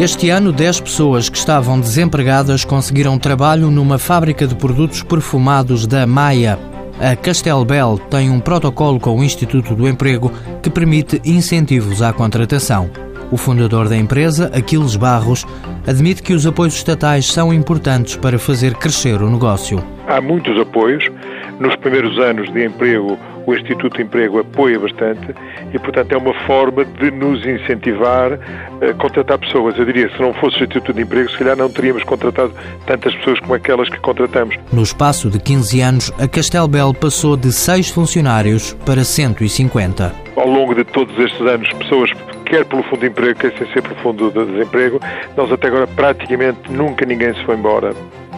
Este ano, 10 pessoas que estavam desempregadas conseguiram trabalho numa fábrica de produtos perfumados da Maia. A Castelbel tem um protocolo com o Instituto do Emprego que permite incentivos à contratação. O fundador da empresa, Aquiles Barros, admite que os apoios estatais são importantes para fazer crescer o negócio. Há muitos apoios. Nos primeiros anos de emprego, o Instituto de Emprego apoia bastante e, portanto, é uma forma de nos incentivar a contratar pessoas. Eu diria, se não fosse o Instituto de Emprego, se calhar não teríamos contratado tantas pessoas como aquelas que contratamos. No espaço de 15 anos, a Castelbel passou de 6 funcionários para 150. Ao longo de todos estes anos, pessoas quer pelo Fundo de Emprego, quer sem ser pelo Fundo de Desemprego, nós até agora praticamente nunca ninguém se foi embora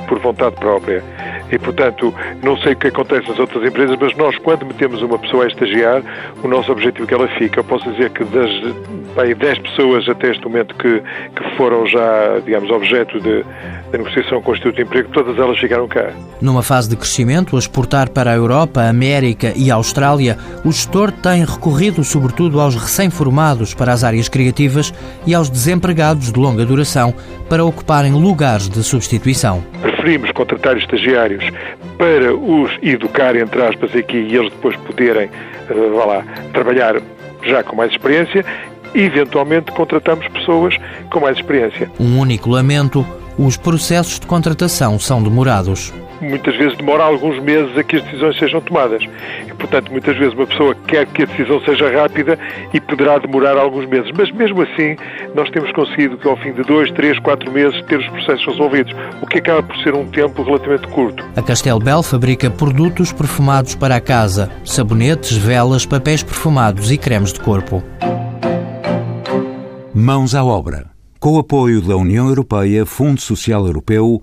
por vontade própria. E, portanto, não sei o que acontece nas outras empresas, mas nós, quando metemos uma pessoa a estagiar, o nosso objetivo é que ela fica. Eu posso dizer que das bem, 10 pessoas até este momento que, que foram já, digamos, objeto de, de negociação com o Instituto de Emprego, todas elas ficaram cá. Numa fase de crescimento, a exportar para a Europa, América e Austrália, o gestor tem recorrido sobretudo aos recém-formados para as áreas criativas e aos desempregados de longa duração para ocuparem lugares de substituição preferimos contratar estagiários para os educar, entre aspas, aqui e eles depois poderem, uh, vá lá, trabalhar já com mais experiência eventualmente, contratamos pessoas com mais experiência. Um único lamento, os processos de contratação são demorados muitas vezes demora alguns meses a que as decisões sejam tomadas. E, portanto, muitas vezes uma pessoa quer que a decisão seja rápida e poderá demorar alguns meses. Mas mesmo assim, nós temos conseguido que ao fim de dois, três, quatro meses ter os processos resolvidos, o que acaba por ser um tempo relativamente curto. A Castelbel fabrica produtos perfumados para a casa, sabonetes, velas, papéis perfumados e cremes de corpo. Mãos à obra. Com o apoio da União Europeia, Fundo Social Europeu,